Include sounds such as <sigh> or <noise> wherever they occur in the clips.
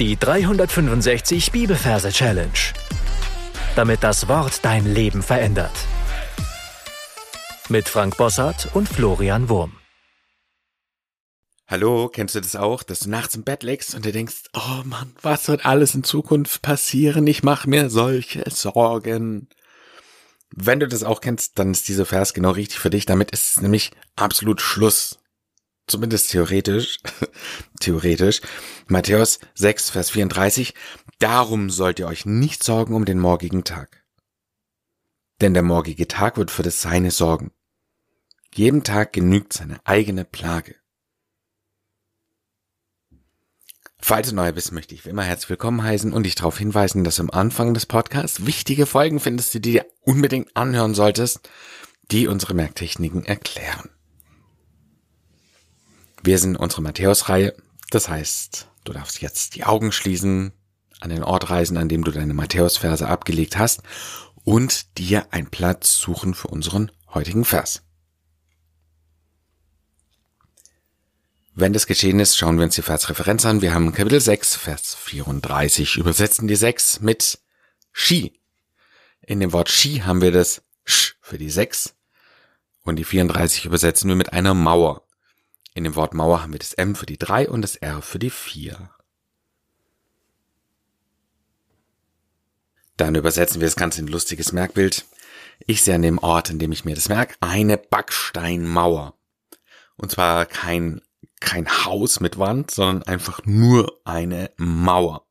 Die 365 Bibelverse Challenge. Damit das Wort dein Leben verändert. Mit Frank Bossart und Florian Wurm. Hallo, kennst du das auch, dass du nachts im Bett legst und du denkst, oh Mann, was wird alles in Zukunft passieren? Ich mache mir solche Sorgen. Wenn du das auch kennst, dann ist dieser Vers genau richtig für dich. Damit ist es nämlich absolut Schluss zumindest theoretisch, <laughs> theoretisch, Matthäus 6, Vers 34, darum sollt ihr euch nicht sorgen um den morgigen Tag. Denn der morgige Tag wird für das Seine sorgen. Jeden Tag genügt seine eigene Plage. Falls du neu bist, möchte ich wie immer herzlich willkommen heißen und dich darauf hinweisen, dass du am Anfang des Podcasts wichtige Folgen findest, die du dir unbedingt anhören solltest, die unsere Merktechniken erklären. Wir sind unsere Matthäus-Reihe. Das heißt, du darfst jetzt die Augen schließen, an den Ort reisen, an dem du deine Matthäus-Verse abgelegt hast und dir einen Platz suchen für unseren heutigen Vers. Wenn das geschehen ist, schauen wir uns die Versreferenz an. Wir haben Kapitel 6, Vers 34, übersetzen die 6 mit Ski. In dem Wort Ski haben wir das Sch für die 6 und die 34 übersetzen wir mit einer Mauer. In dem Wort Mauer haben wir das M für die 3 und das R für die 4. Dann übersetzen wir das Ganze in ein lustiges Merkbild. Ich sehe an dem Ort, in dem ich mir das merke, eine Backsteinmauer. Und zwar kein, kein Haus mit Wand, sondern einfach nur eine Mauer.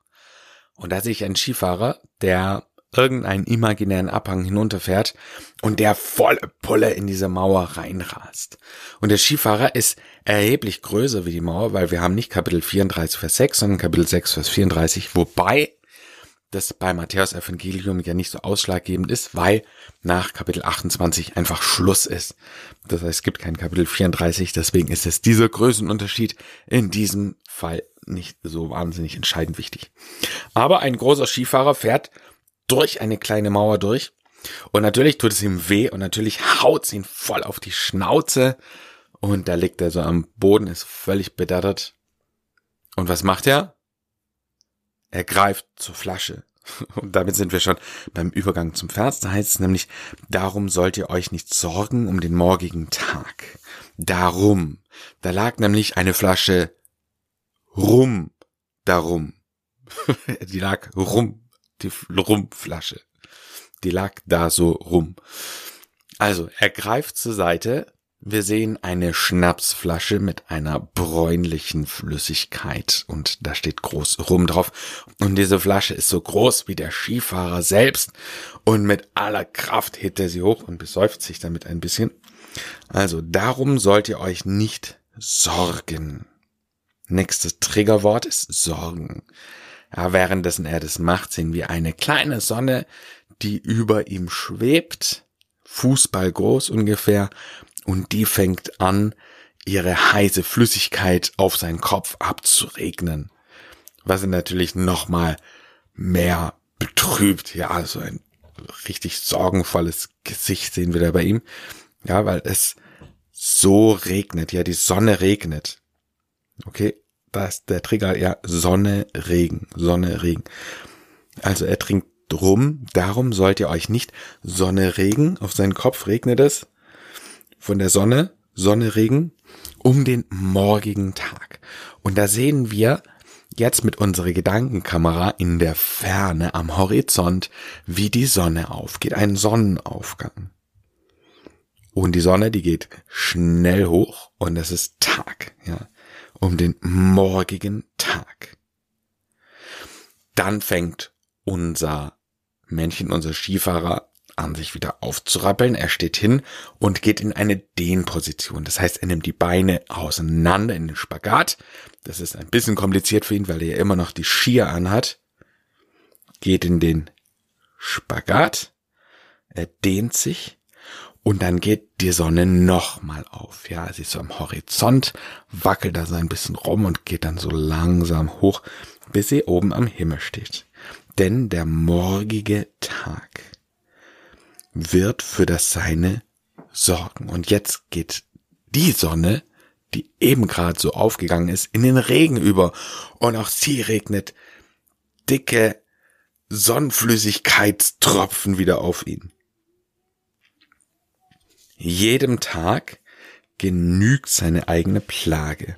Und da sehe ich einen Skifahrer, der irgendeinen imaginären Abhang hinunterfährt und der volle Pulle in diese Mauer reinrast. Und der Skifahrer ist erheblich größer wie die Mauer, weil wir haben nicht Kapitel 34, Vers 6, sondern Kapitel 6, Vers 34, wobei das bei Matthäus Evangelium ja nicht so ausschlaggebend ist, weil nach Kapitel 28 einfach Schluss ist. Das heißt, es gibt kein Kapitel 34, deswegen ist es dieser Größenunterschied in diesem Fall nicht so wahnsinnig entscheidend wichtig. Aber ein großer Skifahrer fährt durch eine kleine Mauer durch. Und natürlich tut es ihm weh und natürlich haut es ihn voll auf die Schnauze. Und da liegt er so am Boden, ist völlig bedattert. Und was macht er? Er greift zur Flasche. <laughs> Und damit sind wir schon beim Übergang zum Vers. Da heißt es nämlich, darum sollt ihr euch nicht sorgen um den morgigen Tag. Darum. Da lag nämlich eine Flasche rum darum. <laughs> Die lag rum die Rumflasche. Die lag da so rum. Also, er greift zur Seite. Wir sehen eine Schnapsflasche mit einer bräunlichen Flüssigkeit und da steht groß rum drauf. Und diese Flasche ist so groß wie der Skifahrer selbst und mit aller Kraft hebt er sie hoch und besäuft sich damit ein bisschen. Also darum sollt ihr euch nicht sorgen. Nächstes Triggerwort ist Sorgen. Ja, währenddessen er das macht, sehen wir eine kleine Sonne, die über ihm schwebt, Fußball groß ungefähr, und die fängt an, ihre heiße Flüssigkeit auf seinen Kopf abzuregnen. Was ihn natürlich nochmal mehr betrübt. Ja, so ein richtig sorgenvolles Gesicht sehen wir da bei ihm. Ja, weil es so regnet. Ja, die Sonne regnet. Okay, da ist der Trigger ja Sonne, Regen, Sonne, Regen. Also er trinkt drum, darum sollt ihr euch nicht Sonne, Regen, auf seinen Kopf regnet es, von der Sonne, Sonne, Regen, um den morgigen Tag. Und da sehen wir jetzt mit unserer Gedankenkamera in der Ferne am Horizont, wie die Sonne aufgeht, ein Sonnenaufgang. Und die Sonne, die geht schnell hoch und es ist Tag, ja um den morgigen Tag. Dann fängt unser Männchen, unser Skifahrer an sich wieder aufzurappeln. Er steht hin und geht in eine Dehnposition. Das heißt, er nimmt die Beine auseinander in den Spagat. Das ist ein bisschen kompliziert für ihn, weil er ja immer noch die Skier anhat. Geht in den Spagat. Er dehnt sich und dann geht die Sonne nochmal auf. Ja, sie ist so am Horizont, wackelt da so ein bisschen rum und geht dann so langsam hoch, bis sie oben am Himmel steht. Denn der morgige Tag wird für das Seine sorgen. Und jetzt geht die Sonne, die eben gerade so aufgegangen ist, in den Regen über. Und auch sie regnet dicke Sonnenflüssigkeitstropfen wieder auf ihn. Jedem Tag genügt seine eigene Plage.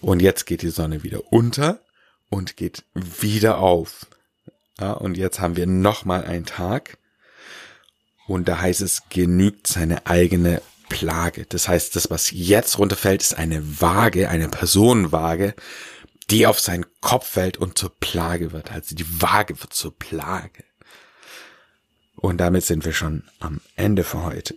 Und jetzt geht die Sonne wieder unter und geht wieder auf. Ja, und jetzt haben wir nochmal einen Tag. Und da heißt es, genügt seine eigene Plage. Das heißt, das, was jetzt runterfällt, ist eine Waage, eine Personenwaage, die auf seinen Kopf fällt und zur Plage wird. Also die Waage wird zur Plage. Und damit sind wir schon am Ende für heute.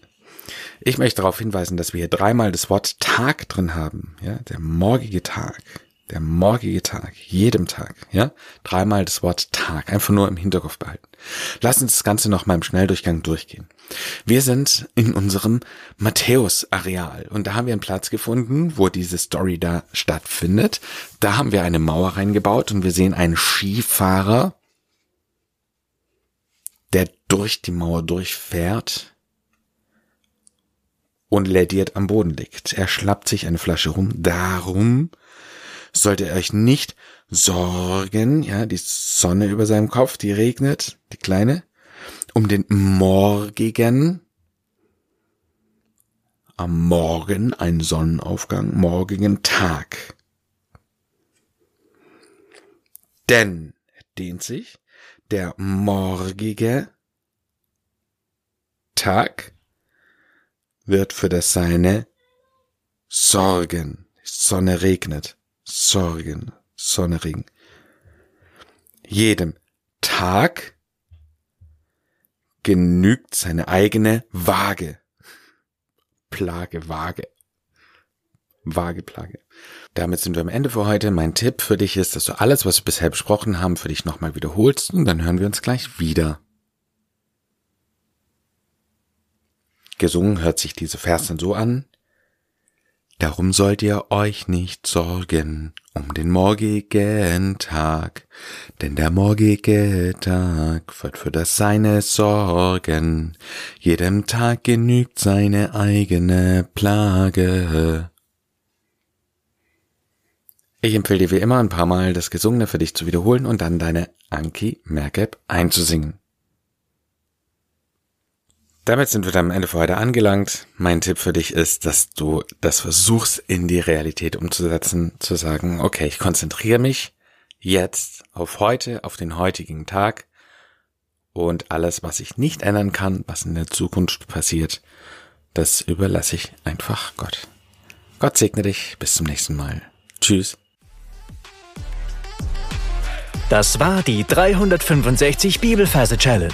Ich möchte darauf hinweisen, dass wir hier dreimal das Wort Tag drin haben. Ja, der morgige Tag. Der morgige Tag, jedem Tag, ja, dreimal das Wort Tag, einfach nur im Hinterkopf behalten. Lass uns das Ganze noch mal im Schnelldurchgang durchgehen. Wir sind in unserem Matthäus-Areal und da haben wir einen Platz gefunden, wo diese Story da stattfindet. Da haben wir eine Mauer reingebaut und wir sehen einen Skifahrer, der durch die Mauer durchfährt und lädiert am Boden liegt. Er schlappt sich eine Flasche rum. Darum sollte ihr euch nicht sorgen, ja, die Sonne über seinem Kopf, die regnet, die kleine, um den morgigen, am Morgen ein Sonnenaufgang, morgigen Tag. Denn dehnt sich der morgige Tag wird für das Seine sorgen. Sonne regnet. Sorgen, Sonnering. Jedem Tag genügt seine eigene Waage. Plage, Waage. Waage, Plage. Damit sind wir am Ende für heute. Mein Tipp für dich ist, dass du alles, was wir bisher besprochen haben, für dich nochmal wiederholst und dann hören wir uns gleich wieder. Gesungen hört sich diese Vers dann so an. Darum sollt ihr euch nicht sorgen um den morgigen Tag, denn der morgige Tag wird für das Seine sorgen. Jedem Tag genügt seine eigene Plage. Ich empfehle dir wie immer ein paar Mal das Gesungene für dich zu wiederholen und dann deine Anki Merkab einzusingen. Damit sind wir dann am Ende für heute angelangt. Mein Tipp für dich ist, dass du das versuchst in die Realität umzusetzen, zu sagen, okay, ich konzentriere mich jetzt auf heute, auf den heutigen Tag und alles, was ich nicht ändern kann, was in der Zukunft passiert, das überlasse ich einfach Gott. Gott segne dich. Bis zum nächsten Mal. Tschüss. Das war die 365 Bibelferse Challenge.